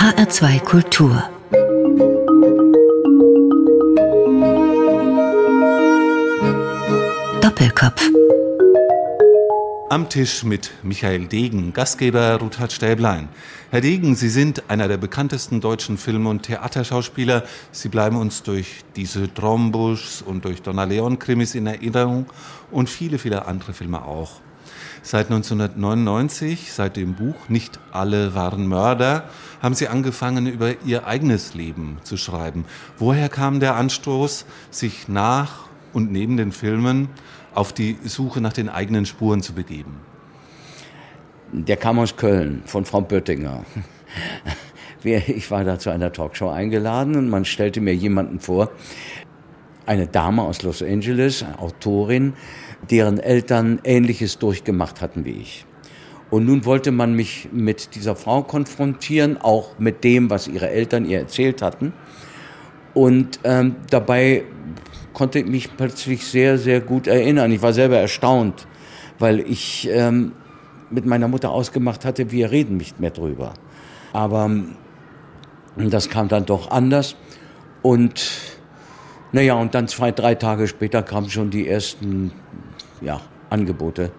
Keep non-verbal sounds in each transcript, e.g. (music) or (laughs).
HR2 Kultur Doppelkopf am Tisch mit Michael Degen, Gastgeber Ruthard Stäblein. Herr Degen, Sie sind einer der bekanntesten deutschen Film- und Theaterschauspieler. Sie bleiben uns durch diese Trombusch und durch Donna Leon-Krimis in Erinnerung und viele, viele andere Filme auch. Seit 1999, seit dem Buch Nicht alle waren Mörder, haben Sie angefangen, über Ihr eigenes Leben zu schreiben. Woher kam der Anstoß, sich nach und neben den Filmen auf die Suche nach den eigenen Spuren zu begeben? Der kam aus Köln von Frau Böttinger. Ich war da zu einer Talkshow eingeladen und man stellte mir jemanden vor, eine Dame aus Los Angeles, Autorin, deren Eltern Ähnliches durchgemacht hatten wie ich. Und nun wollte man mich mit dieser Frau konfrontieren, auch mit dem, was ihre Eltern ihr erzählt hatten. Und ähm, dabei konnte ich mich plötzlich sehr, sehr gut erinnern. Ich war selber erstaunt, weil ich ähm, mit meiner Mutter ausgemacht hatte, wir reden nicht mehr drüber. Aber ähm, das kam dann doch anders. Und naja, und dann zwei, drei Tage später kamen schon die ersten ja, Angebote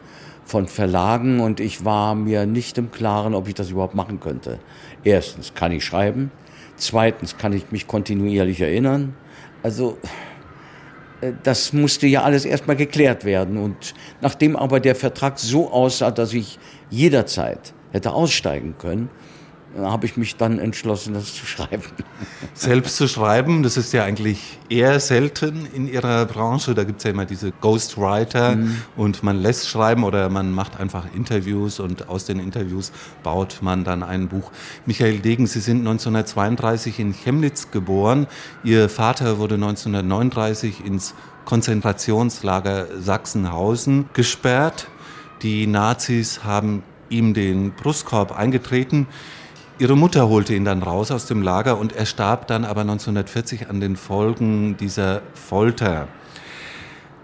von Verlagen und ich war mir nicht im Klaren, ob ich das überhaupt machen könnte. Erstens kann ich schreiben, zweitens kann ich mich kontinuierlich erinnern. Also äh, das musste ja alles erstmal geklärt werden. Und nachdem aber der Vertrag so aussah, dass ich jederzeit hätte aussteigen können, habe ich mich dann entschlossen, das zu schreiben. (laughs) Selbst zu schreiben, das ist ja eigentlich eher selten in Ihrer Branche. Da gibt es ja immer diese Ghostwriter mhm. und man lässt schreiben oder man macht einfach Interviews und aus den Interviews baut man dann ein Buch. Michael Degen, Sie sind 1932 in Chemnitz geboren. Ihr Vater wurde 1939 ins Konzentrationslager Sachsenhausen gesperrt. Die Nazis haben ihm den Brustkorb eingetreten. Ihre Mutter holte ihn dann raus aus dem Lager und er starb dann aber 1940 an den Folgen dieser Folter.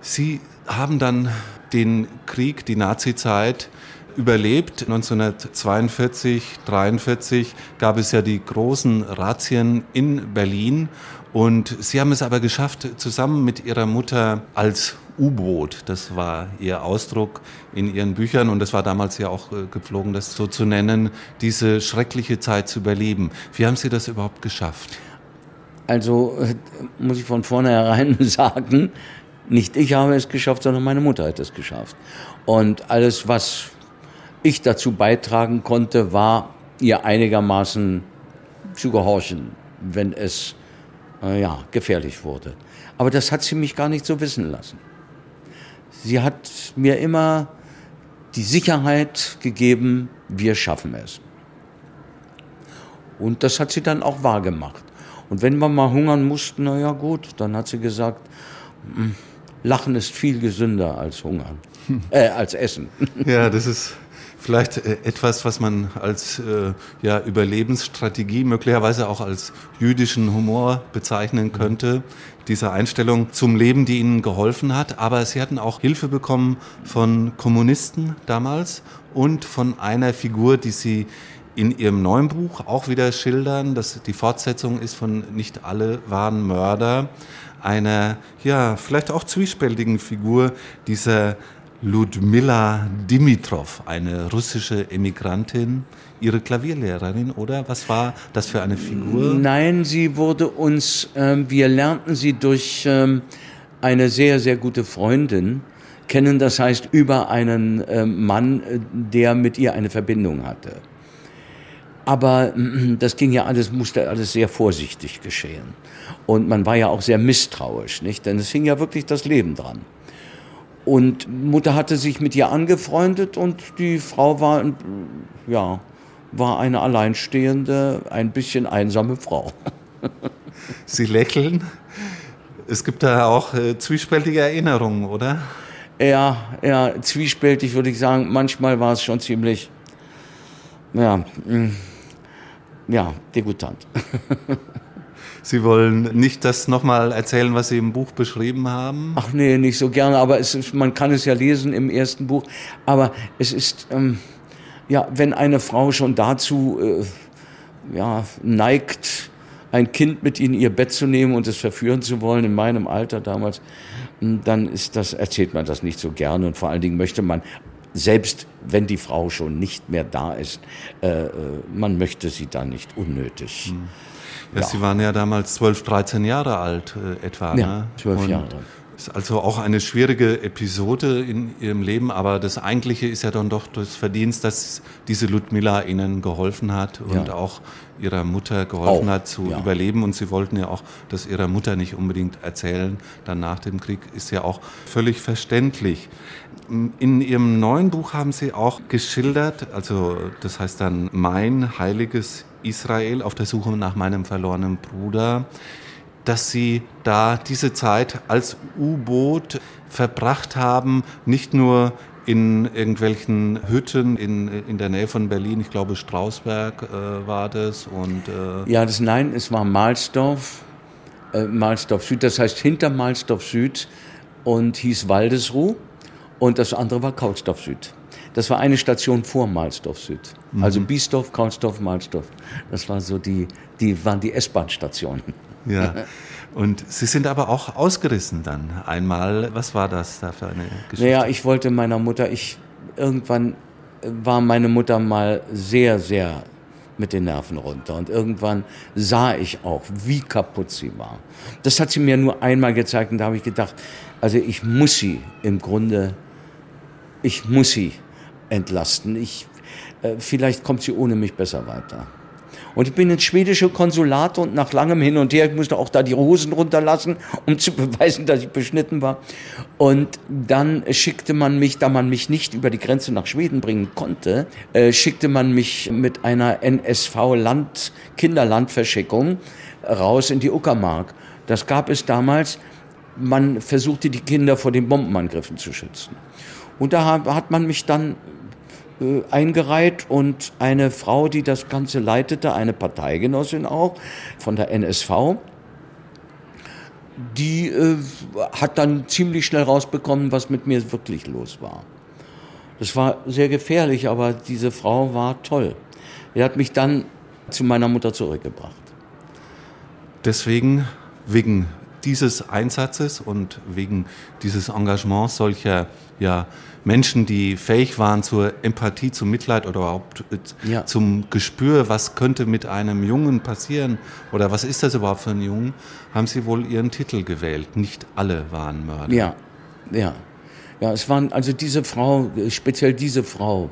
Sie haben dann den Krieg, die Nazizeit überlebt. 1942, 1943 gab es ja die großen Razzien in Berlin und Sie haben es aber geschafft, zusammen mit Ihrer Mutter als U-Boot, das war Ihr Ausdruck in Ihren Büchern und das war damals ja auch äh, gepflogen, das so zu nennen, diese schreckliche Zeit zu überleben. Wie haben Sie das überhaupt geschafft? Also äh, muss ich von vornherein (laughs) sagen, nicht ich habe es geschafft, sondern meine Mutter hat es geschafft. Und alles, was ich dazu beitragen konnte, war ihr einigermaßen zu gehorchen, wenn es äh, ja, gefährlich wurde. Aber das hat sie mich gar nicht so wissen lassen. Sie hat mir immer die Sicherheit gegeben, wir schaffen es. Und das hat sie dann auch wahrgemacht. Und wenn wir mal hungern mussten, na ja gut, dann hat sie gesagt, hm, Lachen ist viel gesünder als Hungern, (laughs) äh, als Essen. (laughs) Ja, das ist vielleicht äh, etwas, was man als äh, ja, Überlebensstrategie, möglicherweise auch als jüdischen Humor bezeichnen könnte. Diese Einstellung zum Leben, die ihnen geholfen hat. Aber sie hatten auch Hilfe bekommen von Kommunisten damals und von einer Figur, die sie in ihrem neuen Buch auch wieder schildern. dass die Fortsetzung ist von Nicht alle waren Mörder. Einer, ja, vielleicht auch zwiespältigen Figur dieser Ludmila Dimitrov, eine russische Emigrantin, ihre Klavierlehrerin, oder? Was war das für eine Figur? Nein, sie wurde uns, äh, wir lernten sie durch ähm, eine sehr, sehr gute Freundin kennen, das heißt über einen äh, Mann, der mit ihr eine Verbindung hatte. Aber (clears throat) das ging ja alles, musste alles sehr vorsichtig geschehen. Und man war ja auch sehr misstrauisch, nicht? Denn es hing ja wirklich das Leben dran. Und Mutter hatte sich mit ihr angefreundet und die Frau war, ja, war eine alleinstehende, ein bisschen einsame Frau. (laughs) Sie lächeln. Es gibt da auch äh, zwiespältige Erinnerungen, oder? Ja, ja, zwiespältig würde ich sagen. Manchmal war es schon ziemlich, ja, mm, ja, degutant. (laughs) Sie wollen nicht das nochmal erzählen, was Sie im Buch beschrieben haben? Ach nee, nicht so gerne, aber ist, man kann es ja lesen im ersten Buch. Aber es ist, ähm, ja, wenn eine Frau schon dazu äh, ja, neigt, ein Kind mit in ihr Bett zu nehmen und es verführen zu wollen, in meinem Alter damals, dann ist das, erzählt man das nicht so gerne und vor allen Dingen möchte man, selbst wenn die Frau schon nicht mehr da ist, äh, äh man möchte sie da nicht unnötig. Hm. Ja. Sie waren ja damals 12, 13 Jahre alt äh, etwa. Ja, ne? 12 Jahre. Ist also auch eine schwierige Episode in Ihrem Leben, aber das Eigentliche ist ja dann doch das Verdienst, dass diese Ludmilla Ihnen geholfen hat und ja. auch Ihrer Mutter geholfen auch, hat zu ja. überleben. Und Sie wollten ja auch das Ihrer Mutter nicht unbedingt erzählen, dann nach dem Krieg, ist ja auch völlig verständlich. In Ihrem neuen Buch haben Sie auch geschildert, also das heißt dann Mein heiliges Israel auf der Suche nach meinem verlorenen Bruder dass sie da diese Zeit als U-Boot verbracht haben, nicht nur in irgendwelchen Hütten in, in der Nähe von Berlin, ich glaube Strausberg äh, war das. Und, äh ja, das nein, es war Mahlsdorf, äh, Mahlsdorf Süd, das heißt hinter Mahlsdorf Süd und hieß Waldesruh und das andere war Kautsdorf Süd. Das war eine Station vor Mahlsdorf Süd. Mhm. Also Biesdorf, Kautsdorf, Mahlsdorf. Das war so die, die waren die S-Bahn-Stationen. Ja. (laughs) Und Sie sind aber auch ausgerissen dann einmal. Was war das da für eine Geschichte? Naja, ich wollte meiner Mutter, ich irgendwann war meine Mutter mal sehr, sehr mit den Nerven runter. Und irgendwann sah ich auch, wie kaputt sie war. Das hat sie mir nur einmal gezeigt und da habe ich gedacht, also ich muss sie im Grunde, ich muss sie entlasten. Ich, äh, vielleicht kommt sie ohne mich besser weiter. Und ich bin ins schwedische Konsulat und nach langem Hin und Her, ich musste auch da die Hosen runterlassen, um zu (laughs) beweisen, dass ich beschnitten war. Und dann schickte man mich, da man mich nicht über die Grenze nach Schweden bringen konnte, äh, schickte man mich mit einer NSV-Land, Kinderlandverschickung raus in die Uckermark. Das gab es damals. Man versuchte die Kinder vor den Bombenangriffen zu schützen. Und da hat man mich dann äh, eingereiht und eine Frau, die das Ganze leitete, eine Parteigenossin auch von der NSV, die äh, hat dann ziemlich schnell rausbekommen, was mit mir wirklich los war. Das war sehr gefährlich, aber diese Frau war toll. Die hat mich dann zu meiner Mutter zurückgebracht. Deswegen, wegen dieses Einsatzes und wegen dieses Engagements solcher ja, Menschen, die fähig waren zur Empathie, zum Mitleid oder überhaupt äh, ja. zum Gespür, was könnte mit einem Jungen passieren oder was ist das überhaupt für ein Jungen, haben sie wohl ihren Titel gewählt. Nicht alle waren Mörder. Ja, ja. Ja, es waren also diese Frau, speziell diese Frau,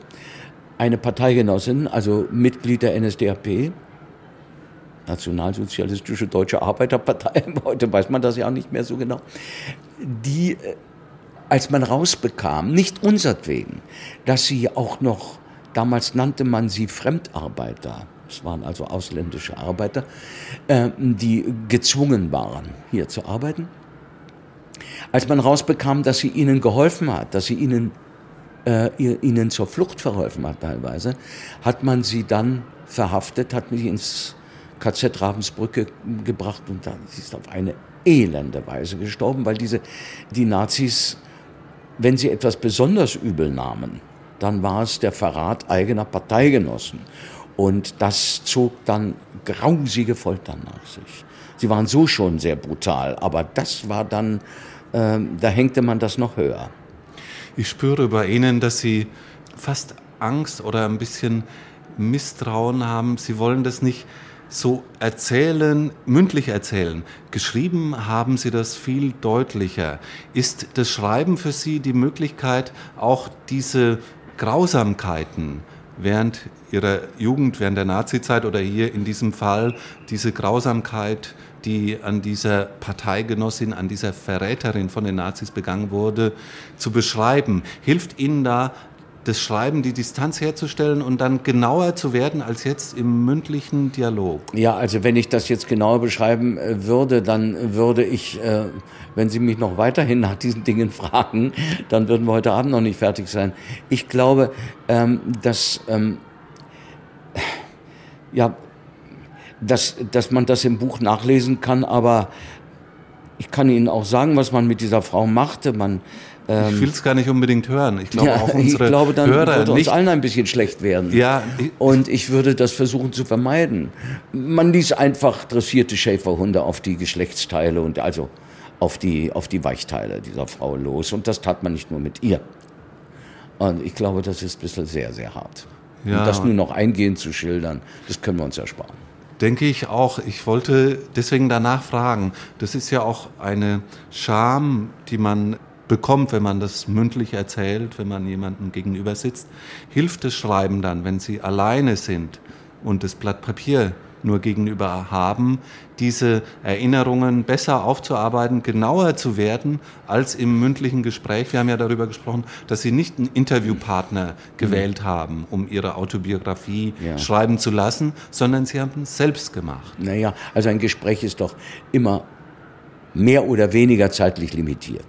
eine Parteigenossin, also Mitglied der NSDAP, Nationalsozialistische Deutsche Arbeiterpartei, (laughs) heute weiß man das ja auch nicht mehr so genau, die, äh, als man rausbekam, nicht unsertwegen, dass sie auch noch, damals nannte man sie Fremdarbeiter, es waren also ausländische Arbeiter, äh, die gezwungen waren, hier zu arbeiten. Als man rausbekam, dass sie ihnen geholfen hat, dass sie ihnen, äh, ihnen zur Flucht verholfen hat teilweise, hat man sie dann verhaftet, hat mich ins KZ Ravensbrücke gebracht und dann sie ist auf eine elende Weise gestorben, weil diese, die Nazis, wenn sie etwas besonders übel nahmen, dann war es der Verrat eigener Parteigenossen. Und das zog dann grausige Folter nach sich. Sie waren so schon sehr brutal, aber das war dann, äh, da hängte man das noch höher. Ich spüre bei Ihnen, dass Sie fast Angst oder ein bisschen Misstrauen haben. Sie wollen das nicht so erzählen, mündlich erzählen. Geschrieben haben Sie das viel deutlicher. Ist das Schreiben für Sie die Möglichkeit, auch diese Grausamkeiten während Ihrer Jugend, während der Nazizeit oder hier in diesem Fall, diese Grausamkeit, die an dieser Parteigenossin, an dieser Verräterin von den Nazis begangen wurde, zu beschreiben? Hilft Ihnen da das Schreiben, die Distanz herzustellen und dann genauer zu werden als jetzt im mündlichen Dialog? Ja, also wenn ich das jetzt genauer beschreiben äh, würde, dann würde ich, äh, wenn Sie mich noch weiterhin nach diesen Dingen (laughs) fragen, dann würden wir heute Abend noch nicht fertig sein. Ich glaube, ähm, dass, ähm, ja, dass, dass man das im Buch nachlesen kann, aber ich kann Ihnen auch sagen, was man mit dieser Frau machte. Man ich will es gar nicht unbedingt hören. Ich glaube ja, auch unsere ich glaube, dann Hörer würde uns nicht. allen ein bisschen schlecht werden. Ja, ich- Und ich würde das versuchen zu vermeiden. Man ließ einfach dressierte Schäferhunde auf die Geschlechtsteile und also auf die, auf die Weichteile dieser Frau los. Und das tat man nicht nur mit ihr. Und ich glaube, das ist ein bisschen sehr, sehr hart. Ja. Und das nur noch eingehend zu schildern, das können wir uns ersparen. Denke ich auch. Ich wollte deswegen danach fragen. Das ist ja auch eine Scham, die man bekommt, wenn man das mündlich erzählt, wenn man jemandem gegenüber sitzt. Hilft das Schreiben dann, wenn Sie alleine sind und das Blatt Papier nur gegenüber haben, diese Erinnerungen besser aufzuarbeiten, genauer zu werden als im mündlichen Gespräch. Wir haben ja darüber gesprochen, dass Sie nicht einen Interviewpartner gewählt haben, um Ihre Autobiografie Ja. schreiben zu lassen, sondern Sie haben es selbst gemacht. Naja, also ein Gespräch ist doch immer mehr oder weniger zeitlich limitiert.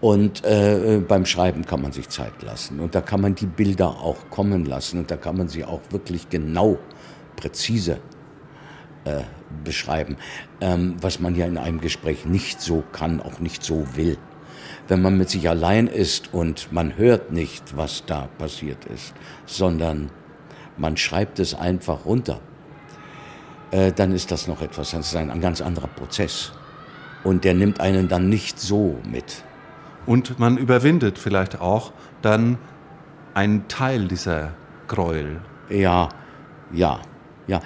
Und äh, beim Schreiben kann man sich Zeit lassen und da kann man die Bilder auch kommen lassen und da kann man sie auch wirklich genau, präzise äh, beschreiben, ähm, was man ja in einem Gespräch nicht so kann, auch nicht so will. Wenn man mit sich allein ist und man hört nicht, was da passiert ist, sondern man schreibt es einfach runter, äh, dann ist das noch etwas, das ist ein, ein ganz anderer Prozess. Und der nimmt einen dann nicht so mit. Und man überwindet vielleicht auch dann einen Teil dieser Gräuel. Ja, ja, ja.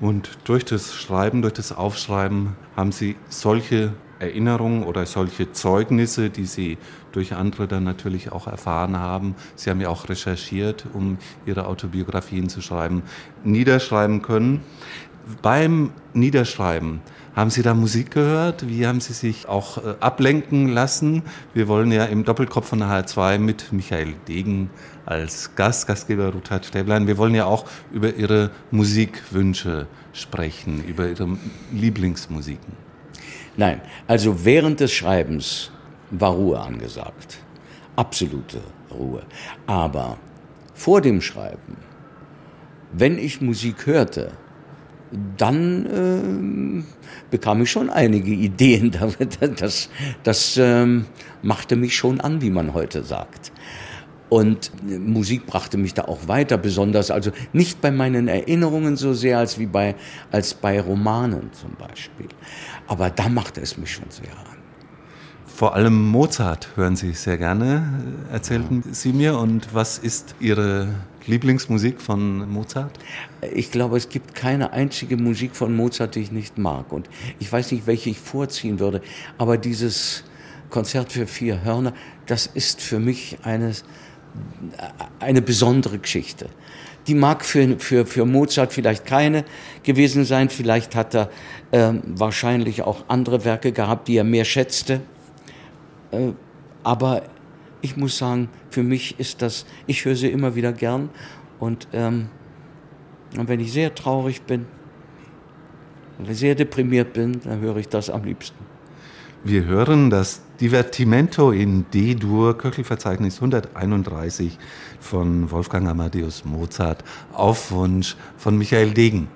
Und durch das Schreiben, durch das Aufschreiben haben Sie solche Erinnerungen oder solche Zeugnisse, die Sie durch andere dann natürlich auch erfahren haben. Sie haben ja auch recherchiert, um Ihre Autobiografien zu schreiben, niederschreiben können. Beim Niederschreiben, haben Sie da Musik gehört? Wie haben Sie sich auch äh, ablenken lassen? Wir wollen ja im Doppelkopf von HR2 mit Michael Degen als Gast, Gastgeber Ruthard Stäblein, wir wollen ja auch über Ihre Musikwünsche sprechen, über Ihre Lieblingsmusiken. Nein, also während des Schreibens war Ruhe angesagt. Absolute Ruhe. Aber vor dem Schreiben, wenn ich Musik hörte, dann ähm, bekam ich schon einige (laughs) Ideen. Das, das ähm, machte mich schon an, wie man heute sagt. Und äh, Musik brachte mich da auch weiter, besonders also nicht bei meinen Erinnerungen so sehr als wie bei, als bei Romanen zum Beispiel. Aber da machte es mich schon sehr an. Vor allem Mozart hören Sie sehr gerne, erzählten Sie mir. Und was ist Ihre Lieblingsmusik von Mozart? Ich glaube, es gibt keine einzige Musik von Mozart, die ich nicht mag. Und ich weiß nicht, welche ich vorziehen würde. Aber dieses Konzert für vier Hörner, das ist für mich eine, eine besondere Geschichte. Die mag für, für, für Mozart vielleicht keine gewesen sein. Vielleicht hat er ähm, wahrscheinlich auch andere Werke gehabt, die er mehr schätzte. Äh, aber ich muss sagen, für mich ist das, ich höre sie immer wieder gern. Und, ähm, und wenn ich sehr traurig bin, wenn sehr deprimiert bin, dann höre ich das am liebsten. Wir hören das Divertimento in D-Dur, Köchelverzeichnis 131 von Wolfgang Amadeus Mozart auf Wunsch von Michael Degen.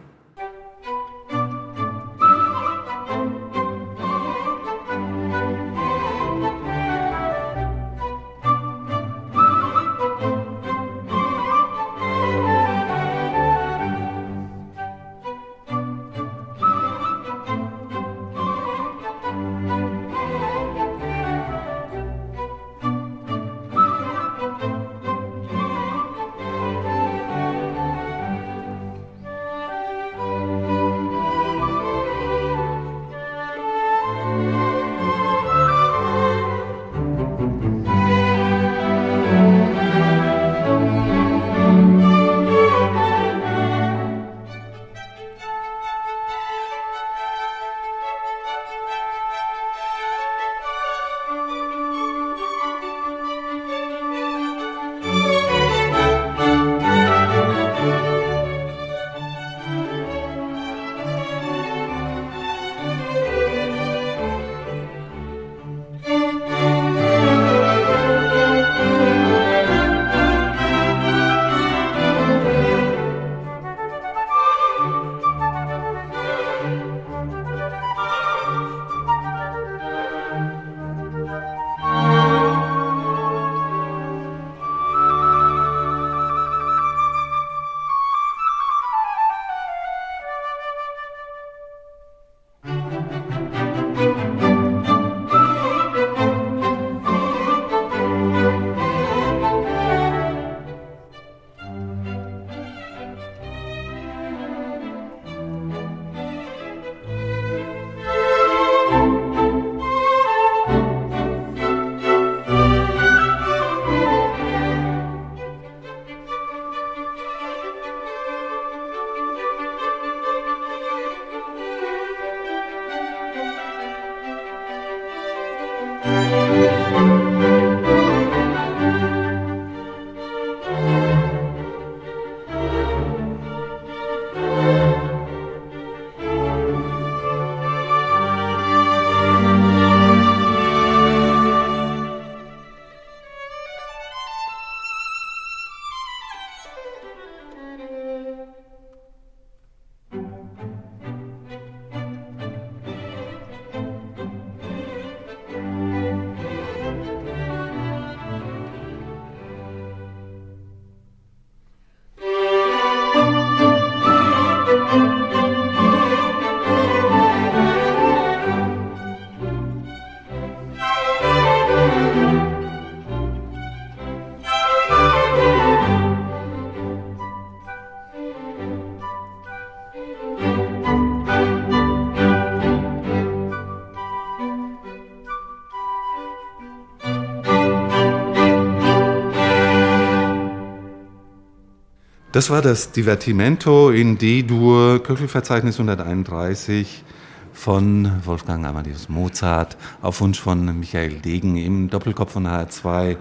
Das war das Divertimento in D-Dur, Köchelverzeichnis 131 von Wolfgang Amadeus Mozart auf Wunsch von Michael Degen im Doppelkopf von HR2.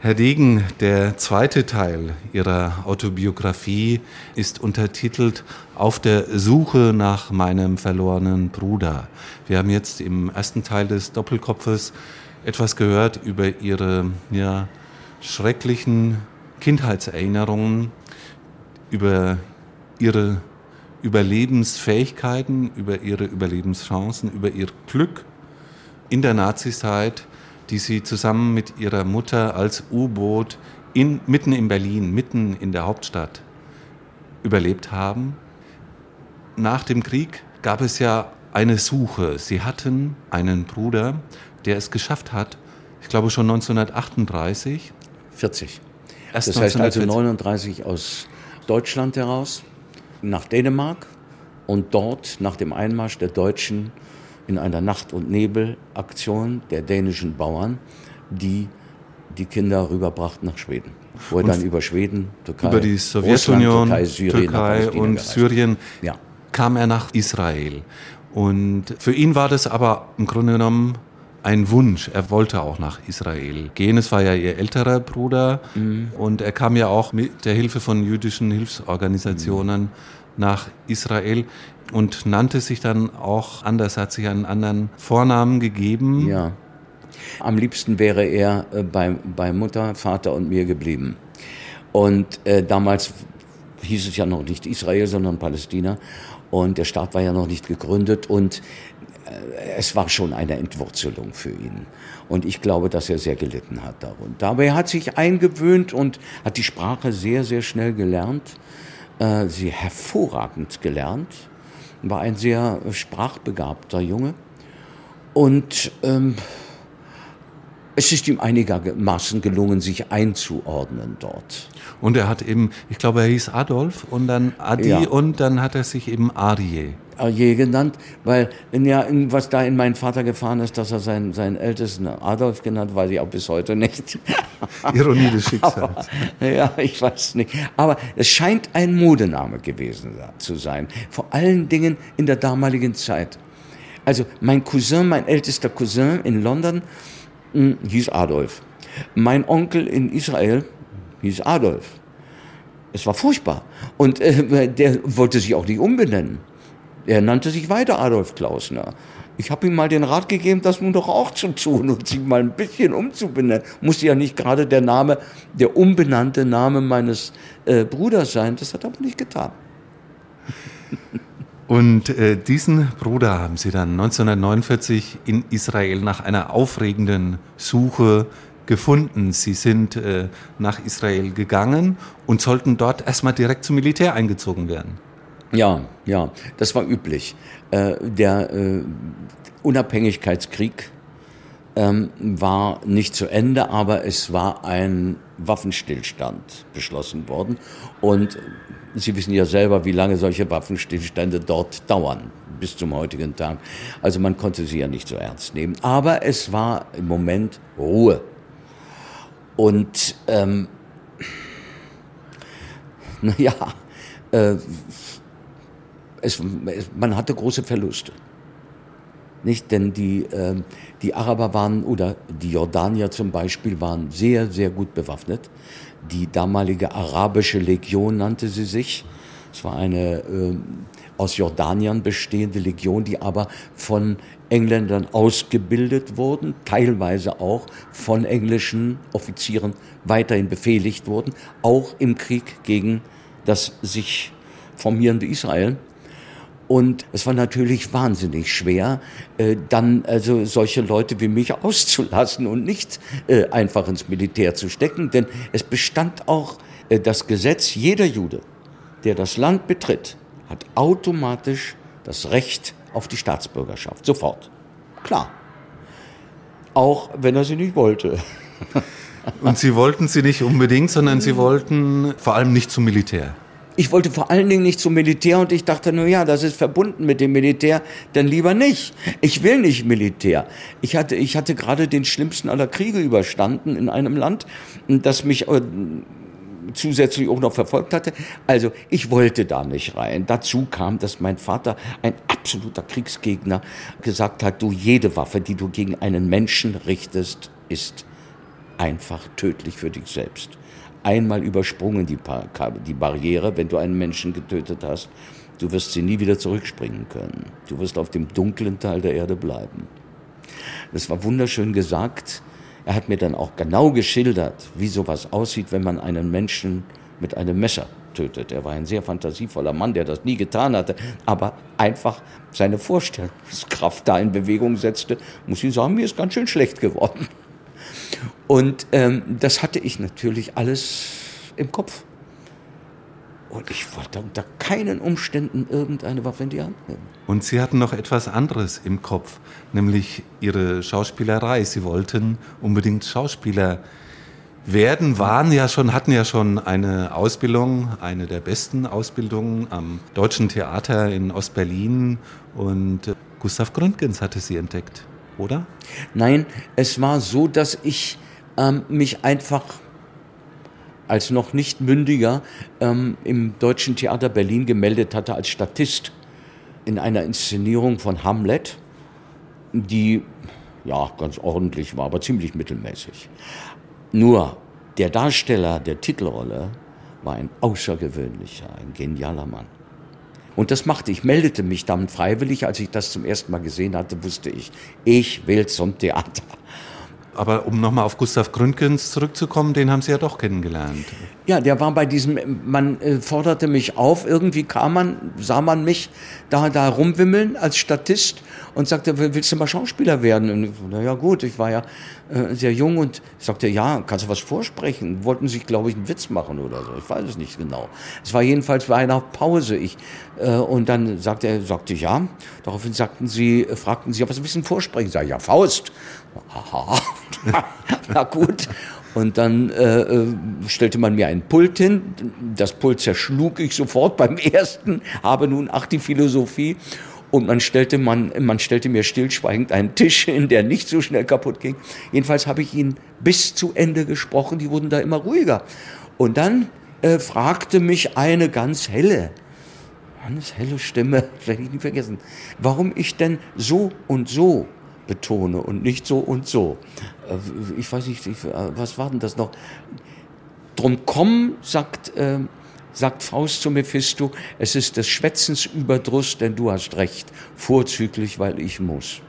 Herr Degen, der zweite Teil Ihrer Autobiografie ist untertitelt Auf der Suche nach meinem verlorenen Bruder. Wir haben jetzt im ersten Teil des Doppelkopfes etwas gehört über Ihre ja, schrecklichen Kindheitserinnerungen, über Ihre Überlebensfähigkeiten, über Ihre Überlebenschancen, über Ihr Glück in der Nazizeit die sie zusammen mit ihrer Mutter als U-Boot in, mitten in Berlin, mitten in der Hauptstadt überlebt haben. Nach dem Krieg gab es ja eine Suche. Sie hatten einen Bruder, der es geschafft hat, ich glaube schon 1938. 40. Erst das heißt also 39 aus Deutschland heraus, nach Dänemark und dort nach dem Einmarsch der Deutschen in einer Nacht- und Nebelaktion der dänischen Bauern, die die Kinder rüberbrachten nach Schweden. Wo er dann über Schweden, Türkei, über die Sowjetunion, Türkei, Syrien, Türkei und gereist. Syrien ja. kam er nach Israel. Und für ihn war das aber im Grunde genommen ein Wunsch. Er wollte auch nach Israel gehen. Es war ja ihr älterer Bruder mhm. und er kam ja auch mit der Hilfe von jüdischen Hilfsorganisationen mhm. nach Israel und nannte sich dann auch anders, hat sich einen anderen Vornamen gegeben. Ja. Am liebsten wäre er äh, bei, bei Mutter, Vater und mir geblieben. Und äh, damals hieß es ja noch nicht Israel, sondern Palästina. Und der Staat war ja noch nicht gegründet und es war schon eine Entwurzelung für ihn. Und ich glaube, dass er sehr gelitten hat darunter. Aber er hat sich eingewöhnt und hat die Sprache sehr, sehr schnell gelernt. Äh, sie hervorragend gelernt war ein sehr sprachbegabter Junge. Und ähm, es ist ihm einigermaßen gelungen, sich einzuordnen dort. Und er hat eben, ich glaube, er hieß Adolf und dann Adi ja. und dann hat er sich eben Arie. Arie genannt, weil ja, was da in meinen Vater gefahren ist, dass er seinen, seinen Ältesten Adolf genannt, weiß ich auch bis heute nicht. (laughs) Ironie des (laughs) Schicksals. Aber, ja, ich weiß nicht. Aber es scheint ein Modename gewesen zu sein. Vor allen Dingen in der damaligen Zeit. Also mein Cousin, mein ältester Cousin in London, hm, hieß Adolf. Mein Onkel in Israel hieß Adolf. Es war furchtbar. Und äh, der wollte sich auch nicht umbenennen. Er nannte sich weiter Adolf Klausner. Ich habe ihm mal den Rat gegeben, das nun doch auch zu tun und sich mal ein bisschen umzubenennen. Musste ja nicht gerade der Name, der umbenannte Name meines äh, Bruders sein. Das hat er aber nicht getan. Und äh, diesen Bruder haben Sie dann 1949 in Israel nach einer aufregenden Suche gefunden. Sie sind äh, nach Israel gegangen und sollten dort erstmal direkt zum Militär eingezogen werden. Ja, ja, das war üblich. Äh, der äh, Unabhängigkeitskrieg ähm, war nicht zu Ende, aber es war ein Waffenstillstand beschlossen worden. Und Sie wissen ja selber, wie lange solche Waffenstillstände dort dauern, bis zum heutigen Tag. Also man konnte sie ja nicht so ernst nehmen. Aber es war im Moment Ruhe. Und ähm, (laughs) naja, äh, es, man hatte große Verluste. Nicht, denn die, äh, die Araber waren, oder die Jordanier zum Beispiel, waren sehr, sehr gut bewaffnet. Die damalige arabische Legion nannte sie sich. Es war eine äh, aus Jordaniern bestehende Legion, die aber von Engländern ausgebildet wurden, teilweise auch von englischen Offizieren weiterhin befehligt wurden, auch im Krieg gegen das sich formierende Israel. Und es war natürlich wahnsinnig schwer, äh, dann also solche Leute wie mich (laughs) auszulassen und nicht äh, einfach ins Militär zu stecken. Denn es bestand auch äh, das Gesetz, jeder Jude, der das Land betritt, hat automatisch das Recht auf die Staatsbürgerschaft. Sofort. Klar. Auch wenn er sie nicht wollte. (laughs) Und Sie wollten sie nicht unbedingt, sondern Sie wollten vor allem nicht zum Militär. Ich wollte vor allen Dingen nicht zum Militär und ich dachte, nur ja, das ist verbunden mit dem Militär, dann lieber nicht. Ich will nicht Militär. Ich hatte, ich hatte gerade den schlimmsten aller Kriege überstanden in einem Land, das mich äh, zusätzlich auch noch verfolgt hatte. Also ich wollte da nicht rein. Dazu kam, dass mein Vater, ein absoluter Kriegsgegner, gesagt hat, du jede Waffe, die du gegen einen Menschen richtest, ist einfach tödlich für dich selbst. Einmal übersprungen die, die Barriere, wenn du einen Menschen getötet hast, du wirst sie nie wieder zurückspringen können. Du wirst auf dem dunklen Teil der Erde bleiben. Das war wunderschön gesagt. Er hat mir dann auch genau geschildert, wie sowas aussieht, wenn man einen Menschen mit einem Messer tötet. Er war ein sehr fantasievoller Mann, der das nie getan hatte, aber einfach seine Vorstellungskraft da in Bewegung setzte. Muss ich sagen, mir ist ganz schön schlecht geworden. Und ähm, das hatte ich natürlich alles im Kopf. Und ich wollte unter keinen Umständen irgendeine Waffe in die Hand nehmen. Und Sie hatten noch etwas anderes im Kopf, nämlich Ihre Schauspielerei. Sie wollten unbedingt Schauspieler werden, waren ja schon, hatten ja schon eine Ausbildung, eine der besten Ausbildungen am Deutschen Theater in Ostberlin. Und äh, Gustav Gründgens hatte Sie entdeckt, oder? Nein, es war so, dass ich ähm, mich einfach als noch nicht mündiger ähm, im Deutschen Theater Berlin gemeldet hatte als Statist in einer Inszenierung von Hamlet, die ja ganz ordentlich war, aber ziemlich mittelmäßig. Nur der Darsteller der Titelrolle war ein außergewöhnlicher, ein genialer Mann. Und das machte ich, meldete mich dann freiwillig, als ich das zum ersten Mal gesehen hatte, wusste ich, ich will zum Theater. Aber um nochmal auf Gustav Gründgens zurückzukommen, den haben Sie ja doch kennengelernt. Ja, der war bei diesem, man äh, forderte mich auf, irgendwie kam man, sah man mich da, da rumwimmeln als Statist und sagte, willst du mal Schauspieler werden? Und na ja gut, ich war ja äh, sehr jung und sagte, ja, kannst du was vorsprechen? Wollten sich, glaube ich, einen Witz machen oder so, ich weiß es nicht genau. Es war jedenfalls bei einer Pause. Ich, äh, und dann sagte er, sagte ja, daraufhin sagten sie, äh, fragten sie, was ein bisschen vorsprechen? Ich sage, ja, Faust. Aha, (laughs) na gut. Und dann äh, äh, stellte man mir ein Pult hin. Das Pult zerschlug ich sofort (laughs) beim ersten, habe nun ach die Philosophie. Und man stellte, man, man stellte mir stillschweigend einen Tisch hin, der nicht so schnell kaputt ging. Jedenfalls habe ich ihn bis zu Ende gesprochen. Die wurden da immer ruhiger. Und dann äh, fragte mich eine ganz helle, ganz helle Stimme, (laughs) werde ich nie vergessen, warum ich denn so und so betone und nicht so und so. Äh, ich weiß nicht, äh, was war denn das noch? Drum komm, sagt, äh, sagt Faust zu Mephisto, es ist des Schwätzens Überdruss, denn du hast recht, vorzüglich, weil ich muss.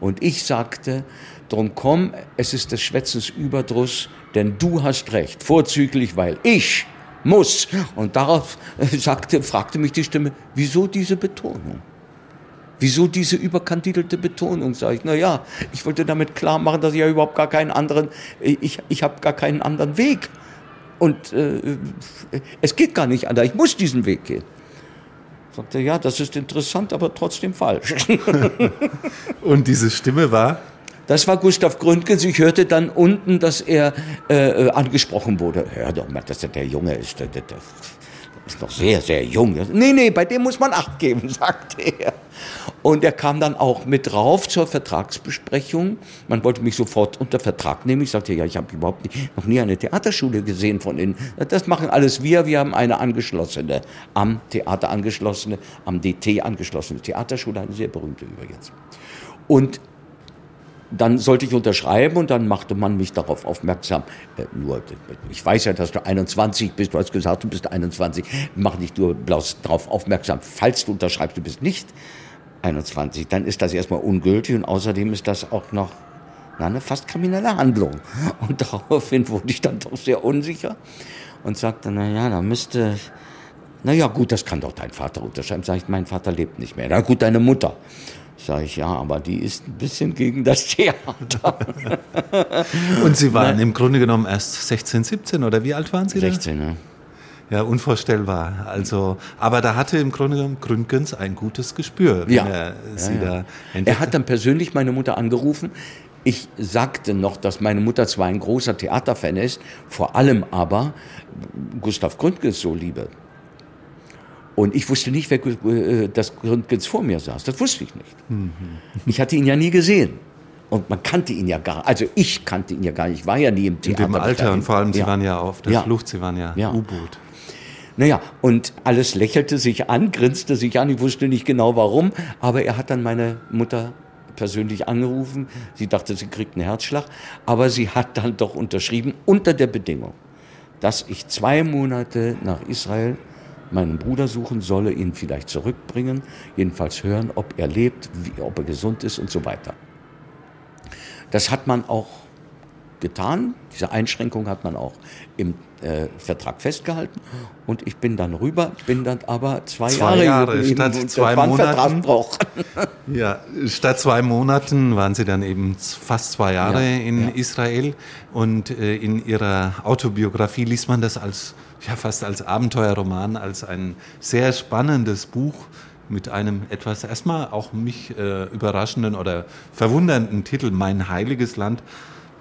Und ich sagte, drum komm, es ist des Schwätzens Überdruss, denn du hast recht, vorzüglich, weil ich muss. Und darauf äh, sagte, fragte mich die Stimme, wieso diese Betonung? Wieso diese überkandidelte Betonung, sage ich. Naja, ich wollte damit klar machen, dass ich ja überhaupt gar keinen anderen, ich, ich habe gar keinen anderen Weg. Und äh, es geht gar nicht anders, ich muss diesen Weg gehen. Sagte, ja, das ist interessant, aber trotzdem falsch. (laughs) Und diese Stimme war? Das war Gustav Gründgens. Ich hörte dann unten, dass er äh, angesprochen wurde. Hör doch mal, dass er der Junge ist. Der, der, der ist noch sehr, sehr jung. Nee, nee, bei dem muss man Acht geben, (laughs) sagte er. Und er kam dann auch mit drauf zur Vertragsbesprechung. Man wollte mich sofort unter Vertrag nehmen. Ich sagte, ja, ich habe überhaupt nicht, noch nie eine Theaterschule gesehen von Ihnen. Das machen alles wir. Wir haben eine angeschlossene, am Theater angeschlossene, am DT angeschlossene Theaterschule, eine sehr berühmte übrigens. Und dann sollte ich unterschreiben und dann machte man mich darauf aufmerksam. Äh, nur, ich weiß ja, dass du 21 bist, du hast gesagt, du bist 21, mach dich nur bloß darauf aufmerksam, falls du unterschreibst, du bist nicht 21, dann ist das erstmal ungültig und außerdem ist das auch noch na, eine fast kriminelle Handlung. (laughs) Und daraufhin wurde ich dann doch sehr unsicher und sagte, na ja, da müsste, na ja, gut, das kann doch dein Vater unterschreiben. Sag ich, mein Vater lebt nicht mehr. Na gut, deine Mutter. Sag ich, ja, aber die ist ein bisschen gegen das Theater. (laughs) Und Sie waren Nein. im Grunde genommen erst 16, 17 oder wie alt waren Sie 16, da? ja. Ja, unvorstellbar. Also, aber da hatte im Grunde genommen Gründgens ein gutes Gespür, ja. er sie ja, ja. da Er hat dann persönlich meine Mutter angerufen. Ich sagte noch, dass meine Mutter zwar ein großer Theaterfan ist, vor allem aber Gustav Gründgens so liebe. Und ich wusste nicht, wer äh, das Gründgens vor mir saß. Das wusste ich nicht. Mhm. Ich hatte ihn ja nie gesehen. Und man kannte ihn ja gar Also ich kannte ihn ja gar nicht. Ich war ja nie im Theater. In dem Alter und vor allem, Sie ja. waren ja auf der Ja. Flucht, Sie waren ja, Ja. U-Boot. Naja, und alles lächelte sich an, grinste sich an. Ich wusste nicht genau warum, aber er hat dann meine Mutter persönlich angerufen. Sie dachte, sie kriegt einen Herzschlag, aber sie hat dann doch unterschrieben unter der Bedingung, dass ich zwei Monate nach Israel meinen Bruder suchen solle, ihn vielleicht zurückbringen, jedenfalls hören, ob er lebt, wie, ob er gesund ist und so weiter. Das hat man auch getan. Diese Einschränkung hat man auch im äh, Vertrag festgehalten. Und ich bin dann rüber, bin dann aber zwei, Zwei Jahre, Jahre statt zwei Monaten. (laughs) Ja, statt zwei Monaten waren Sie dann eben fast zwei Jahre Ja, in ja. Israel und äh, in Ihrer Autobiografie liest man das als ja fast als Abenteuerroman, als ein sehr spannendes Buch mit einem etwas erstmal auch mich äh, überraschenden oder verwundernden Titel Mein heiliges Land.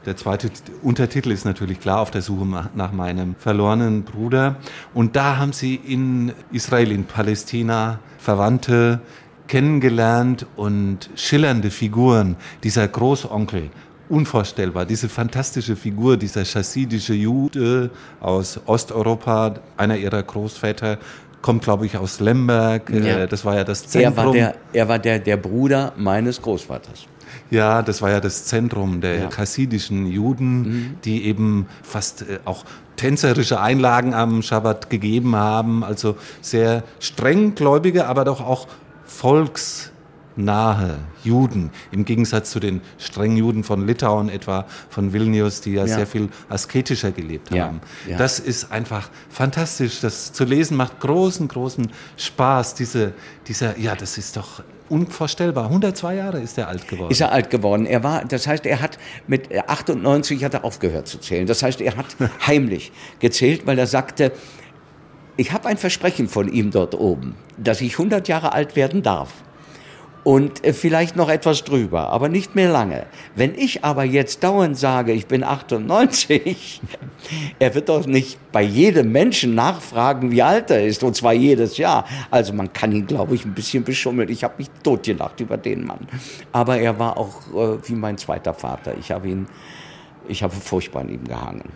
Der zweite Untertitel ist natürlich klar auf der Suche nach meinem verlorenen Bruder. Und da haben sie in Israel, in Palästina Verwandte kennengelernt und schillernde Figuren. Dieser Großonkel, unvorstellbar, diese fantastische Figur, dieser chassidische Jude aus Osteuropa, einer ihrer Großväter, kommt, glaube ich, aus Lemberg. Äh, Ja. Das war ja das Zentrum. Er war, der, er war der, der Bruder meines Großvaters. Ja, das war ja das Zentrum der Ja. Mhm. chassidischen Juden, die eben fast äh, auch tänzerische Einlagen am Schabbat gegeben haben. Also sehr strenggläubige, aber doch auch volksnahe Juden. Im Gegensatz zu den strengen Juden von Litauen, etwa von Vilnius, die ja, Ja. sehr viel asketischer gelebt Ja, haben. ja. Das ist einfach fantastisch. Das zu lesen macht großen, großen Spaß. Diese, dieser, ja, das ist doch unvorstellbar. 102 Jahre ist er alt geworden. Ist er alt geworden. Er war, das heißt, er hat mit 98 hat er aufgehört zu zählen. Das heißt, er hat (laughs) heimlich gezählt, weil er sagte, ich habe ein Versprechen von ihm dort oben, dass ich 100 Jahre alt werden darf. Und äh, vielleicht noch etwas drüber, aber nicht mehr lange. Wenn ich aber jetzt dauernd sage, ich bin 98, (laughs) er wird doch nicht bei jedem Menschen nachfragen, wie alt er ist, und zwar jedes Jahr. Also man kann ihn, glaube ich, ein bisschen beschummeln. Ich habe mich totgelacht über den Mann. Aber er war auch äh, wie mein zweiter Vater. Ich habe ihn, ich habe furchtbar an ihm gehangen.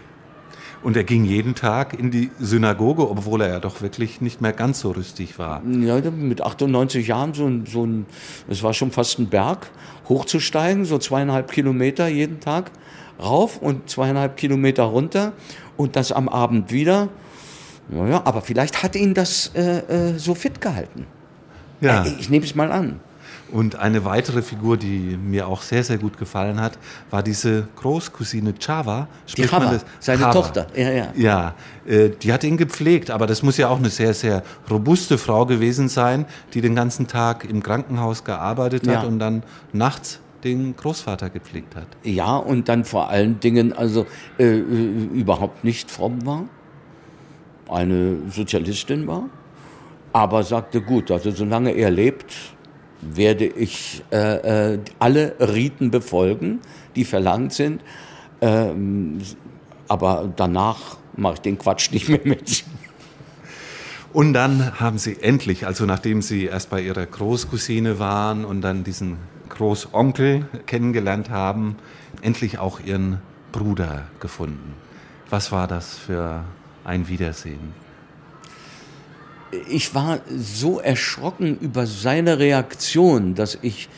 Und er ging jeden Tag in die Synagoge, obwohl er ja doch wirklich nicht mehr ganz so rüstig war. Ja, mit 98 Jahren so ein, so ein, es war schon fast ein Berg, hochzusteigen, so zweieinhalb Kilometer jeden Tag rauf und zweieinhalb Kilometer runter und das am Abend wieder. Naja, aber vielleicht hat ihn das äh, äh, so fit gehalten. Ja. Äh, Ich nehme es mal an. Und eine weitere Figur, die mir auch sehr, sehr gut gefallen hat, war diese Großcousine Chava. Die Chava, das? seine Chava. Tochter. Ja, ja. Ja, äh, die hat ihn gepflegt, aber das muss ja auch eine sehr, sehr robuste Frau gewesen sein, die den ganzen Tag im Krankenhaus gearbeitet Ja. hat und dann nachts den Großvater gepflegt hat. Ja, und dann vor allen Dingen also äh, äh, überhaupt nicht fromm war, eine Sozialistin war, aber sagte, gut, also solange er lebt, werde ich äh, äh, alle Riten befolgen, die verlangt sind, ähm, aber danach mache ich den Quatsch nicht mehr mit. Und dann haben sie endlich, also nachdem sie erst bei ihrer Großcousine waren und dann diesen Großonkel kennengelernt haben, endlich auch ihren Bruder gefunden. Was war das für ein Wiedersehen? Ich war so erschrocken über seine Reaktion, dass ich,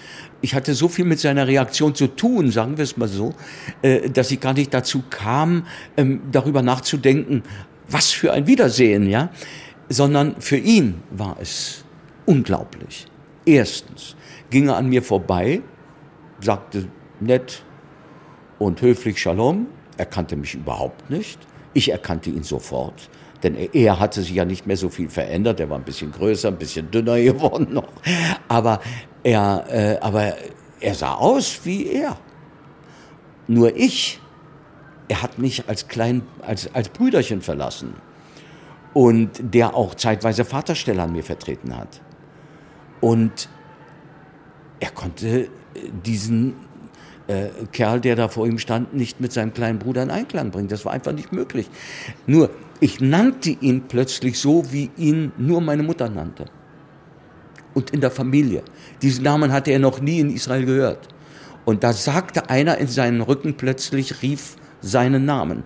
ich hatte so viel mit seiner Reaktion zu tun, sagen wir es mal so, äh, dass ich gar nicht dazu kam, ähm, darüber nachzudenken, was für ein Wiedersehen, ja, sondern für ihn war es unglaublich. Erstens ging er an mir vorbei, sagte nett und höflich Shalom, er kannte mich überhaupt nicht, ich erkannte ihn sofort. Denn er- hatte sich ja nicht mehr so viel verändert. Er war ein bisschen größer, ein bisschen dünner (laughs) geworden noch. Aber er, äh, aber er sah aus wie er. Nur ich, er hat mich als klein, als, als Brüderchen verlassen. Und der auch zeitweise Vaterstelle an mir vertreten hat. Und er konnte äh, diesen äh, Kerl, der da vor ihm stand, nicht mit seinem kleinen Bruder in Einklang bringen. Das war einfach nicht möglich. Nur, ich nannte ihn plötzlich so, wie ihn nur meine Mutter nannte. Und in der Familie. Diesen Namen hatte er noch nie in Israel gehört. Und da sagte einer in seinen Rücken plötzlich, rief seinen Namen.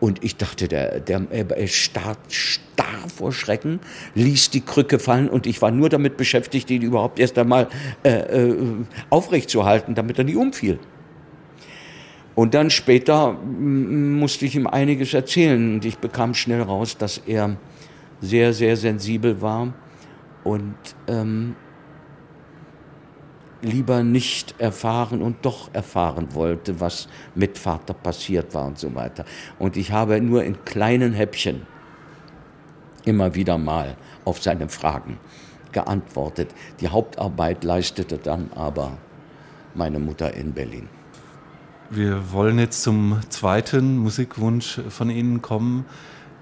Und ich dachte, der, der, er starr, starr vor Schrecken, ließ die Krücke fallen und ich war nur damit beschäftigt, ihn überhaupt erst einmal äh, äh, aufrecht zu halten, damit er nicht umfiel. Und dann später musste ich ihm einiges erzählen und ich bekam schnell raus, dass er sehr, sehr sensibel war und ähm, lieber nicht erfahren und doch erfahren wollte, was mit Vater passiert war und so weiter. Und ich habe nur in kleinen Häppchen immer wieder mal auf seine Fragen geantwortet. Die Hauptarbeit leistete dann aber meine Mutter in Berlin. Wir wollen jetzt zum zweiten Musikwunsch von Ihnen kommen.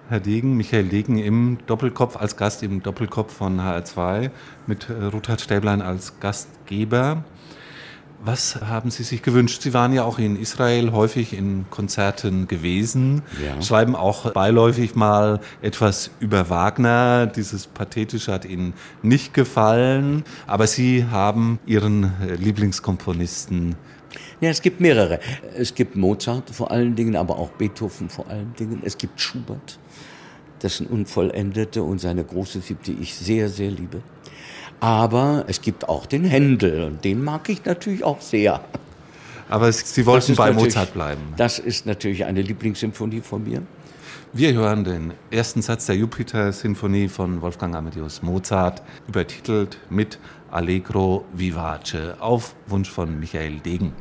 Herr Degen, Michael Degen im Doppelkopf, als Gast im Doppelkopf von HR2 mit Ruthard Stäblein als Gastgeber. Was haben Sie sich gewünscht? Sie waren ja auch in Israel häufig in Konzerten gewesen, ja. schreiben auch beiläufig mal etwas über Wagner. Dieses Pathetische hat Ihnen nicht gefallen, aber Sie haben Ihren Lieblingskomponisten ja, es gibt mehrere. Es gibt Mozart vor allen Dingen, aber auch Beethoven vor allen Dingen. Es gibt Schubert, dessen Unvollendete und seine große Siebte ich sehr, sehr liebe. Aber es gibt auch den Händel und den mag ich natürlich auch sehr. Aber Sie wollten bei Mozart bleiben. Das ist natürlich eine Lieblingssymphonie von mir. Wir hören den ersten Satz der Jupiter-Sinfonie von Wolfgang Amadeus Mozart, übertitelt mit Allegro Vivace auf Wunsch von Michael Degen.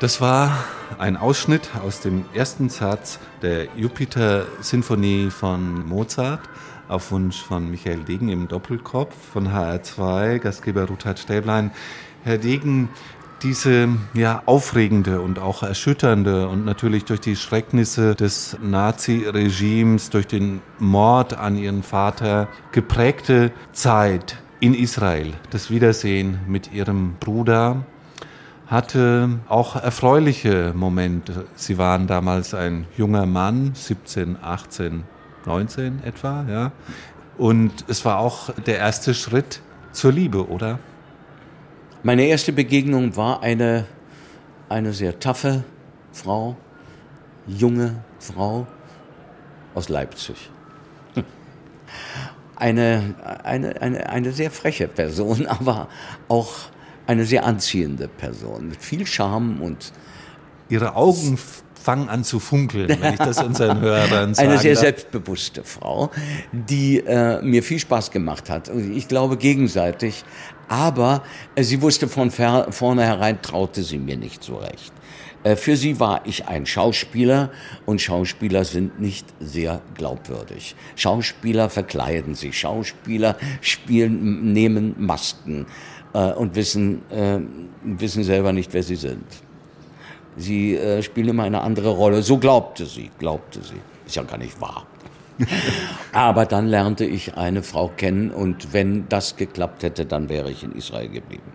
Das war ein Ausschnitt aus dem ersten Satz der Jupiter-Sinfonie von Mozart auf Wunsch von Michael Degen im Doppelkopf von HR2, Gastgeber Ruthard Stäblein. Herr Degen, diese ja, aufregende und auch erschütternde und natürlich durch die Schrecknisse des Nazi-Regimes, durch den Mord an ihren Vater geprägte Zeit in Israel, das Wiedersehen mit ihrem Bruder, hatte auch erfreuliche Momente. Sie waren damals ein junger Mann, 17, 18, 19 etwa, ja. Und es war auch der erste Schritt zur Liebe, oder? Meine erste Begegnung war eine, eine sehr taffe Frau, junge Frau aus Leipzig. (laughs) Eine, eine, eine, eine sehr freche Person, (laughs) aber auch eine sehr anziehende Person mit viel Charme und Ihre Augen fangen an zu funkeln, wenn ich das unseren (laughs) Hörern sage. Eine sehr selbstbewusste Frau, die äh, mir viel Spaß gemacht hat. Ich glaube gegenseitig. Aber äh, sie wusste von vornherein, traute sie mir nicht so recht. Äh, für sie war ich ein Schauspieler und Schauspieler sind nicht sehr glaubwürdig. Schauspieler verkleiden sich, Schauspieler spielen, nehmen Masken äh, und wissen, äh, wissen selber nicht, wer sie sind. Sie spielen immer eine andere Rolle. So glaubte sie, glaubte sie. Ist ja gar nicht wahr. (laughs) Aber dann lernte ich eine Frau kennen und wenn das geklappt hätte, dann wäre ich in Israel geblieben.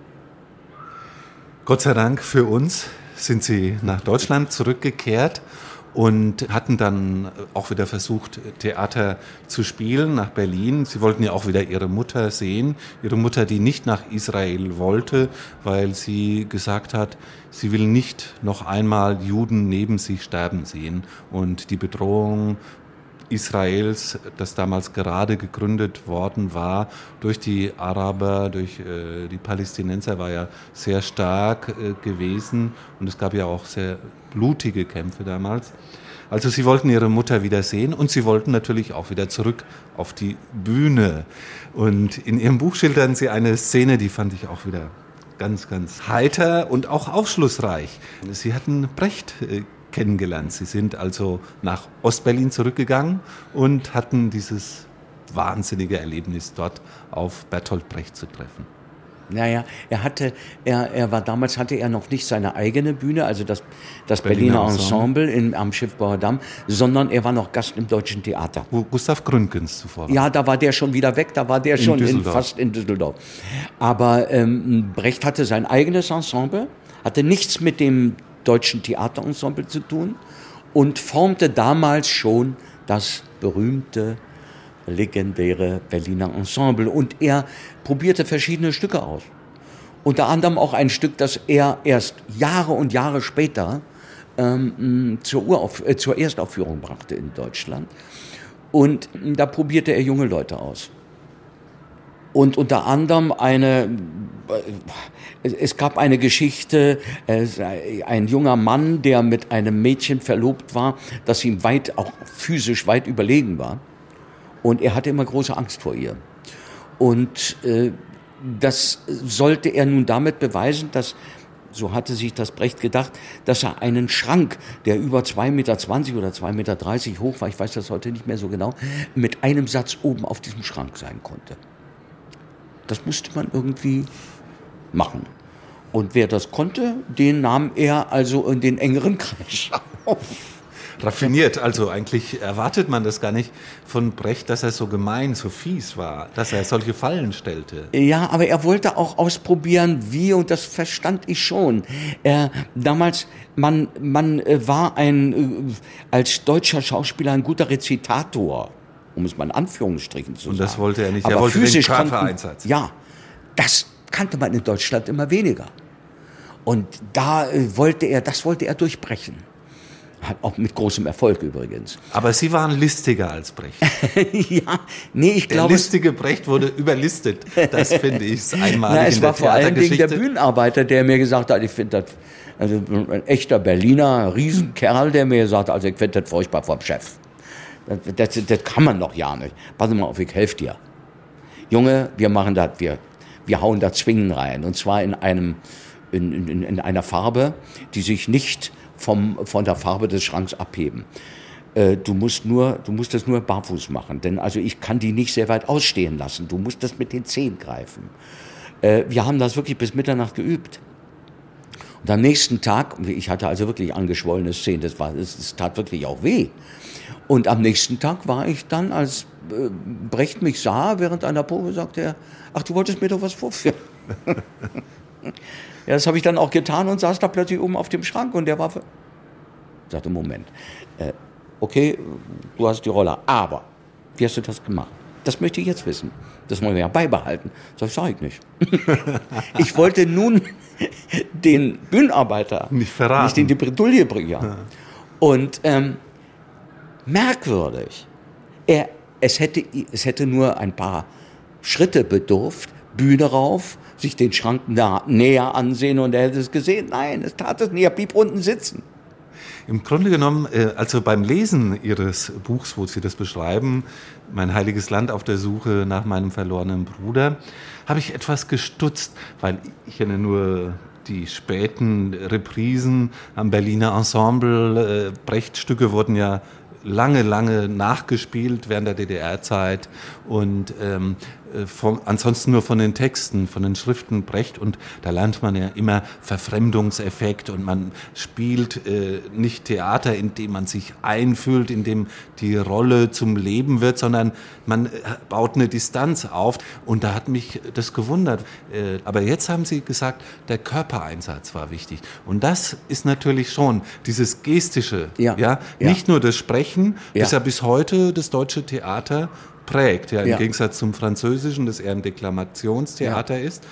Gott sei Dank für uns sind Sie nach Deutschland zurückgekehrt und hatten dann auch wieder versucht, Theater zu spielen nach Berlin. Sie wollten ja auch wieder ihre Mutter sehen, ihre Mutter, die nicht nach Israel wollte, weil sie gesagt hat, sie will nicht noch einmal Juden neben sich sterben sehen und die Bedrohung Israels, das damals gerade gegründet worden war, durch die Araber, durch äh, die Palästinenser, war ja sehr stark äh, gewesen und es gab ja auch sehr blutige Kämpfe damals. Also sie wollten ihre Mutter wieder sehen und sie wollten natürlich auch wieder zurück auf die Bühne. Und in ihrem Buch schildern sie eine Szene, die fand ich auch wieder ganz, ganz heiter und auch aufschlussreich. Sie hatten Brecht äh, kennengelernt. Sie sind also nach Ostberlin zurückgegangen und hatten dieses wahnsinnige Erlebnis dort auf Bertolt Brecht zu treffen. Naja, er hatte, er, er war damals hatte er noch nicht seine eigene Bühne, also das, das Berliner, Berliner Ensemble in, am Schiffbauer Damm, sondern er war noch Gast im Deutschen Theater. Wo Gustav Gründgens zuvor war. Ja, da war der schon wieder weg, da war der in schon in, fast in Düsseldorf. Aber ähm, Brecht hatte sein eigenes Ensemble, hatte nichts mit dem Deutschen Theaterensemble zu tun und formte damals schon das berühmte legendäre Berliner Ensemble. Und er probierte verschiedene Stücke aus. Unter anderem auch ein Stück, das er erst Jahre und Jahre später ähm, zur, Urauf äh, zur Erstaufführung brachte in Deutschland. Und da probierte er junge Leute aus. Und unter anderem eine, es gab eine Geschichte, ein junger Mann, der mit einem Mädchen verlobt war, das ihm weit, auch physisch weit überlegen war und er hatte immer große Angst vor ihr. Und äh, das sollte er nun damit beweisen, dass, so hatte sich das Brecht gedacht, dass er einen Schrank, der über 2,20 Meter oder 2,30 Meter hoch war, ich weiß das heute nicht mehr so genau, mit einem Satz oben auf diesem Schrank sein konnte. Das musste man irgendwie machen. Und wer das konnte, den nahm er also in den engeren Kreis (laughs) auf raffiniert. Also eigentlich erwartet man das gar nicht von Brecht, dass er so gemein, so fies war, dass er solche Fallen stellte. Ja, aber er wollte auch ausprobieren, wie, und das verstand ich schon. Er, damals, man, man äh, war ein, äh, als deutscher Schauspieler ein guter Rezitator, um es mal in Anführungsstrichen zu sagen. Und das wollte er nicht, aber er wollte physisch den Körpereinsatz. Ja, das kannte man in Deutschland immer weniger. Und da äh, wollte er, das wollte er durchbrechen. Auch mit großem Erfolg übrigens. (laughs) Aber Sie waren listiger als Brecht. ja, nee, ich der glaube. Der listige Brecht wurde überlistet. Das finde ich einmal. (laughs) Na, es war vor allen Dingen der Bühnenarbeiter, der mir gesagt hat, ich finde das, also ein echter Berliner Riesenkerl, der mir gesagt hat, also ich finde das furchtbar vom Chef. Das, das, kann man doch ja nicht. Pass mal auf, ich helfe dir. Junge, wir machen das, wir, wir hauen da Zwingen rein. Und zwar in einem, in, in, in einer Farbe, die sich nicht vom, von der Farbe des Schranks abheben. Äh, du musst nur, du musst das nur barfuß machen, denn also ich kann die nicht sehr weit ausstehen lassen. Du musst das mit den Zehen greifen. Äh, wir haben das wirklich bis Mitternacht geübt. Und am nächsten Tag, ich hatte also wirklich angeschwollene Szenen, das, war, das, das tat wirklich auch weh. Und am nächsten Tag war ich dann, als äh, Brecht mich sah, während einer Probe, sagte er, ach, du wolltest mir doch was vorführen. (laughs) ja, das habe ich dann auch getan und saß da plötzlich oben auf dem Schrank und der war... Sagte, Moment, äh, okay, du hast die Rolle, aber wie hast du das gemacht? Das möchte ich jetzt wissen. Das wollen wir ja beibehalten. Das sage ich nicht. (laughs) ich wollte nun (laughs) den Bühnenarbeiter nicht, verraten. nicht in die Bredouille bringen. Ja. Und ähm, merkwürdig, er, es, hätte, es hätte nur ein paar Schritte bedurft, Bühne rauf, sich den Schrank nah, näher ansehen und er hätte es gesehen. Nein, es tat es nicht. Er blieb unten sitzen. Im Grunde genommen, äh, also beim Lesen Ihres Buchs, wo Sie das beschreiben, Mein heiliges Land auf der Suche nach meinem verlorenen Bruder, habe ich etwas gestutzt, weil ich kenne nur die späten Reprisen am Berliner Ensemble. Äh, Brechtstücke wurden ja lange, lange nachgespielt während der DDR-Zeit und ähm, äh, von, ansonsten nur von den Texten, von den Schriften Brecht und da lernt man ja immer Verfremdungseffekt und man spielt äh, nicht Theater, in dem man sich einfühlt, in dem die Rolle zum Leben wird, sondern man äh, baut eine Distanz auf und da hat mich das gewundert. Äh, aber jetzt haben Sie gesagt, der Körpereinsatz war wichtig und das ist natürlich schon dieses gestische, ja, ja? ja. nicht nur das Sprechen, ja. das ja bis heute das deutsche Theater prägt, ja, im ja. Gegensatz zum Französischen, das eher ein Deklamationstheater ja. ist.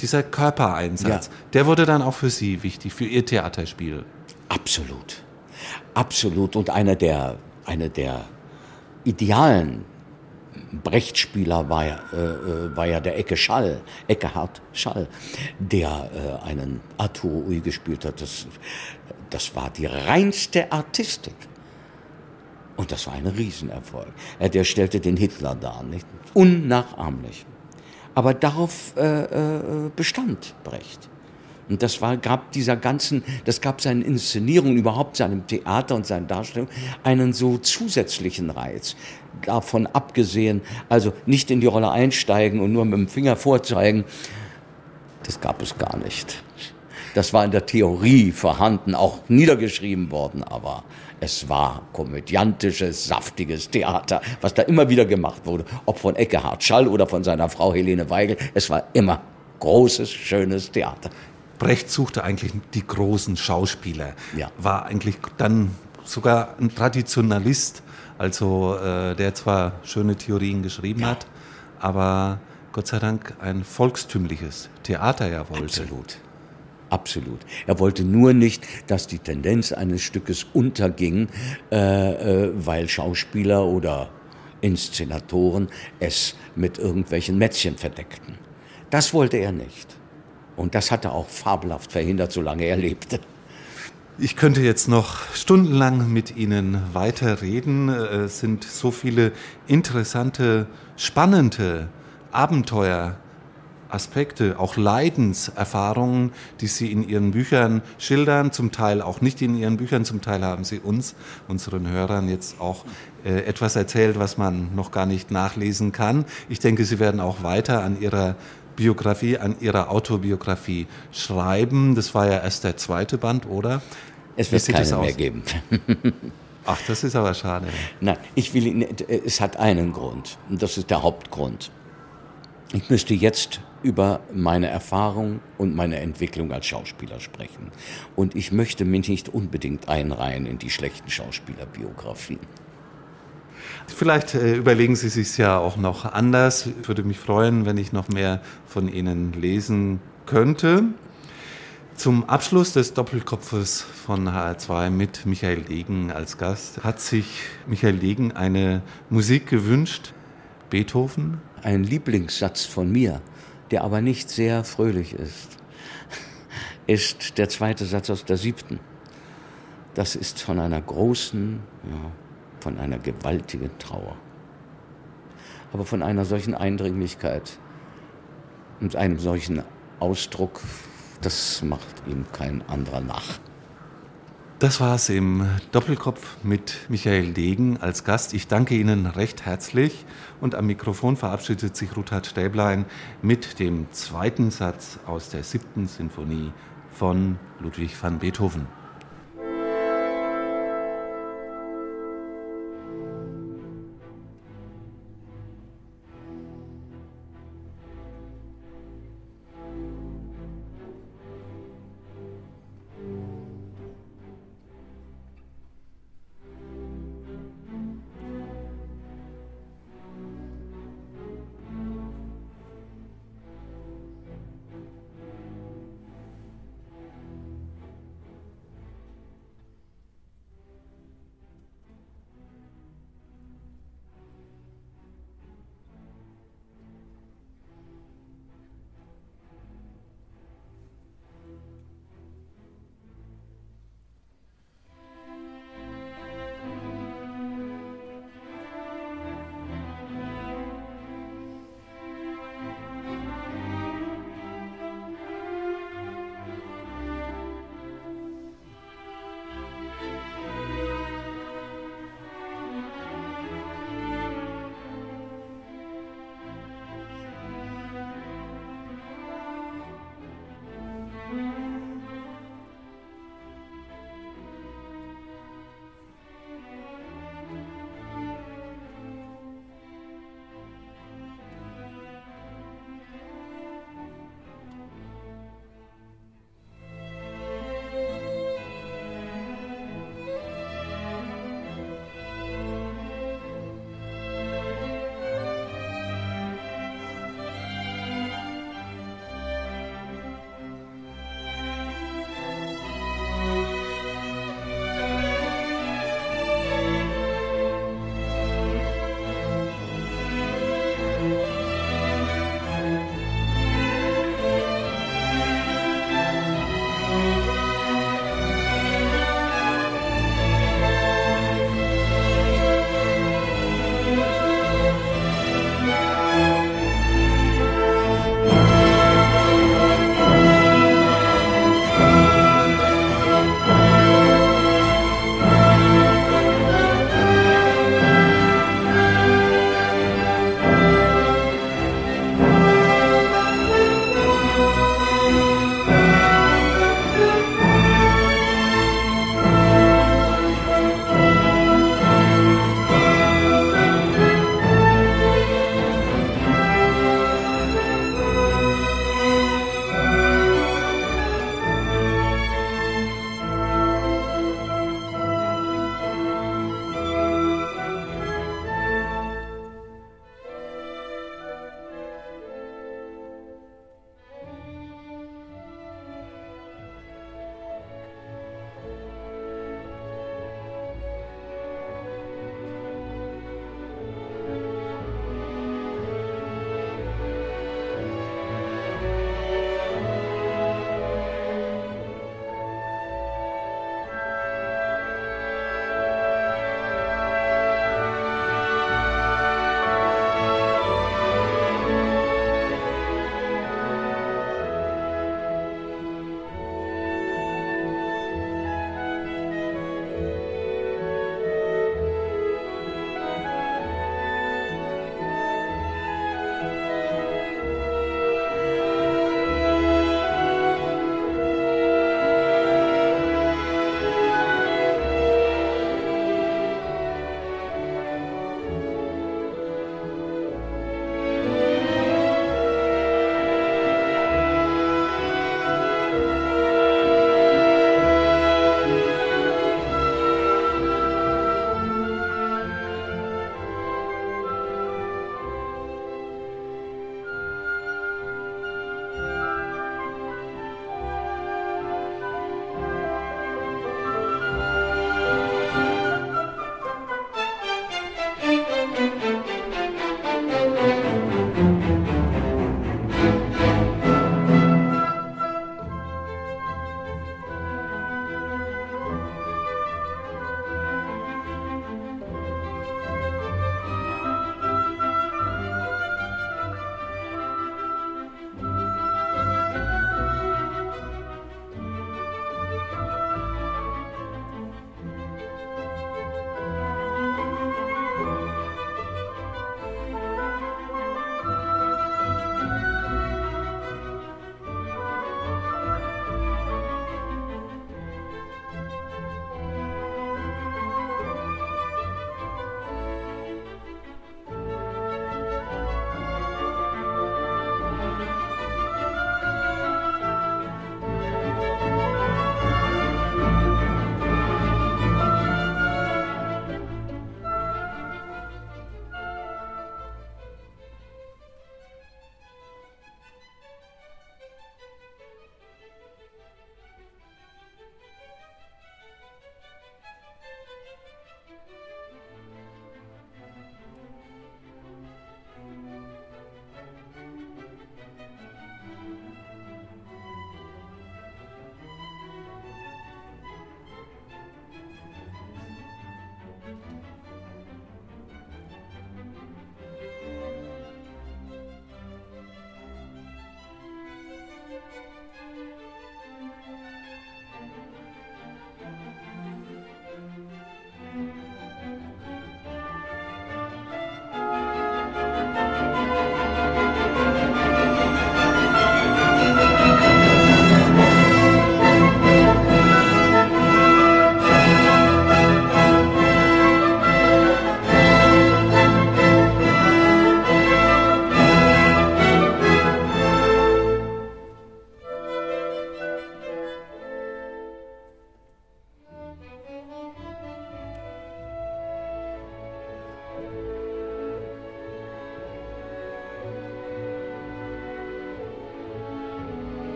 Dieser Körpereinsatz, ja. der wurde dann auch für Sie wichtig, für Ihr Theaterspiel. Absolut. Absolut. Und einer der, einer der idealen Brechtspieler war ja, äh, äh, war ja der Ecke Schall, Eckehard Schall, der äh, einen Arthur Ui gespielt hat. Das, das war die reinste Artistik. Und das war ein Riesenerfolg. Der stellte den Hitler dar, nicht? Unnachahmlich. Aber darauf äh, äh, bestand Brecht. Und das war, gab dieser ganzen, das gab seinen Inszenierungen, überhaupt seinem Theater und seinen Darstellungen einen so zusätzlichen Reiz. Davon abgesehen, also nicht in die Rolle einsteigen und nur mit dem Finger vorzeigen, das gab es gar nicht. Das war in der Theorie vorhanden, auch niedergeschrieben worden, aber es war komödiantisches, saftiges Theater, was da immer wieder gemacht wurde, ob von Eckehard Schall oder von seiner Frau Helene Weigel. Es war immer großes, schönes Theater. Brecht suchte eigentlich die großen Schauspieler, ja. war eigentlich dann sogar ein Traditionalist, also äh, der zwar schöne Theorien geschrieben ja. hat, aber Gott sei Dank ein volkstümliches Theater ja wollte. Absolut. Absolut. Er wollte nur nicht, dass die Tendenz eines Stückes unterging, äh, äh, weil Schauspieler oder Inszenatoren es mit irgendwelchen Mätzchen verdeckten. Das wollte er nicht. Und das hat er auch fabelhaft verhindert, solange er lebte. Ich könnte jetzt noch stundenlang mit Ihnen weiterreden. Es sind so viele interessante, spannende Abenteuer Aspekte, auch Leidenserfahrungen, die Sie in Ihren Büchern schildern, zum Teil auch nicht in Ihren Büchern, zum Teil haben Sie uns, unseren Hörern, jetzt auch äh, etwas erzählt, was man noch gar nicht nachlesen kann. Ich denke, Sie werden auch weiter an Ihrer Biografie, an Ihrer Autobiografie schreiben. Das war ja erst der zweite Band, oder? Es wird keine mehr geben. (laughs) Ach, das ist aber schade. Nein, ich will, äh, es hat einen Grund. Und das ist der Hauptgrund. Ich müsste jetzt über meine Erfahrung und meine Entwicklung als Schauspieler sprechen. Und ich möchte mich nicht unbedingt einreihen in die schlechten Schauspielerbiografien. Vielleicht äh, überlegen Sie sich ja auch noch anders. Ich würde mich freuen, wenn ich noch mehr von Ihnen lesen könnte. Zum Abschluss des Doppelkopfes von HR2 mit Michael Degen als Gast hat sich Michael Degen eine Musik gewünscht. Beethoven? Ein Lieblingssatz von mir der aber nicht sehr fröhlich ist, ist der zweite Satz aus der siebten. Das ist von einer großen, ja, von einer gewaltigen Trauer. Aber von einer solchen Eindringlichkeit und einem solchen Ausdruck, das macht ihm kein anderer nach. Das war's im Doppelkopf mit Michael Degen als Gast. Ich danke Ihnen recht herzlich und am Mikrofon verabschiedet sich Ruthard Stäblein mit dem zweiten Satz aus der siebten Sinfonie von Ludwig van Beethoven.